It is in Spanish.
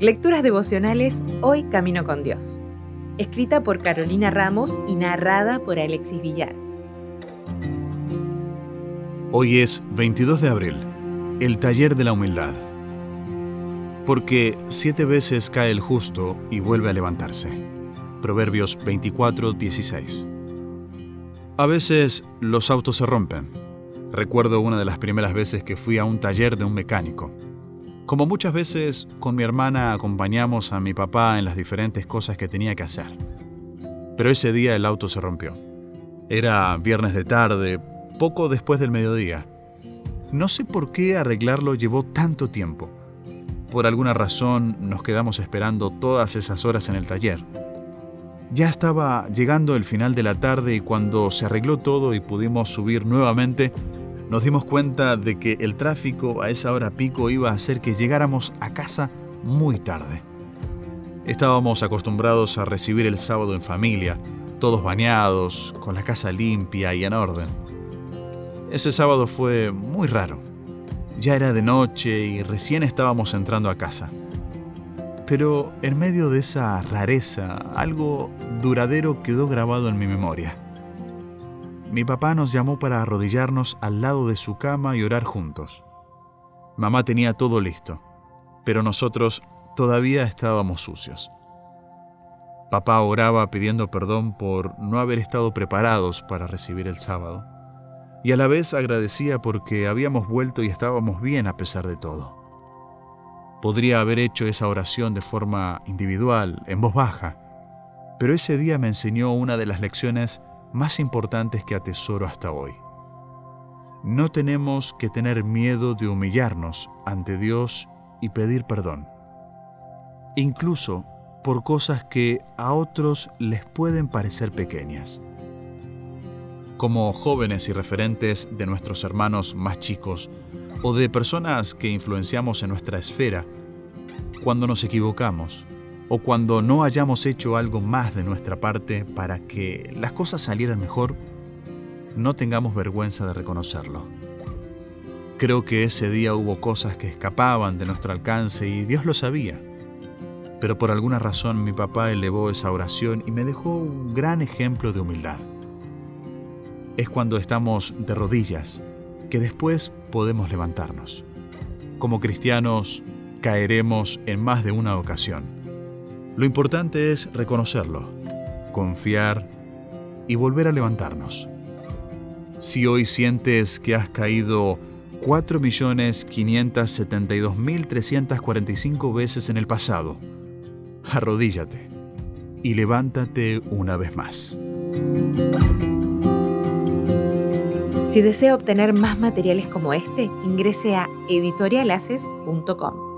Lecturas devocionales Hoy Camino con Dios. Escrita por Carolina Ramos y narrada por Alexis Villar. Hoy es 22 de abril, el taller de la humildad. Porque siete veces cae el justo y vuelve a levantarse. Proverbios 24, 16. A veces los autos se rompen. Recuerdo una de las primeras veces que fui a un taller de un mecánico. Como muchas veces, con mi hermana acompañamos a mi papá en las diferentes cosas que tenía que hacer. Pero ese día el auto se rompió. Era viernes de tarde, poco después del mediodía. No sé por qué arreglarlo llevó tanto tiempo. Por alguna razón nos quedamos esperando todas esas horas en el taller. Ya estaba llegando el final de la tarde y cuando se arregló todo y pudimos subir nuevamente, nos dimos cuenta de que el tráfico a esa hora pico iba a hacer que llegáramos a casa muy tarde. Estábamos acostumbrados a recibir el sábado en familia, todos bañados, con la casa limpia y en orden. Ese sábado fue muy raro. Ya era de noche y recién estábamos entrando a casa. Pero en medio de esa rareza, algo duradero quedó grabado en mi memoria. Mi papá nos llamó para arrodillarnos al lado de su cama y orar juntos. Mamá tenía todo listo, pero nosotros todavía estábamos sucios. Papá oraba pidiendo perdón por no haber estado preparados para recibir el sábado, y a la vez agradecía porque habíamos vuelto y estábamos bien a pesar de todo. Podría haber hecho esa oración de forma individual, en voz baja, pero ese día me enseñó una de las lecciones más importantes que atesoro hasta hoy. No tenemos que tener miedo de humillarnos ante Dios y pedir perdón, incluso por cosas que a otros les pueden parecer pequeñas. Como jóvenes y referentes de nuestros hermanos más chicos o de personas que influenciamos en nuestra esfera, cuando nos equivocamos, o cuando no hayamos hecho algo más de nuestra parte para que las cosas salieran mejor, no tengamos vergüenza de reconocerlo. Creo que ese día hubo cosas que escapaban de nuestro alcance y Dios lo sabía. Pero por alguna razón mi papá elevó esa oración y me dejó un gran ejemplo de humildad. Es cuando estamos de rodillas que después podemos levantarnos. Como cristianos caeremos en más de una ocasión lo importante es reconocerlo, confiar y volver a levantarnos. Si hoy sientes que has caído 4.572.345 veces en el pasado, arrodíllate y levántate una vez más. Si desea obtener más materiales como este, ingrese a editorialaces.com.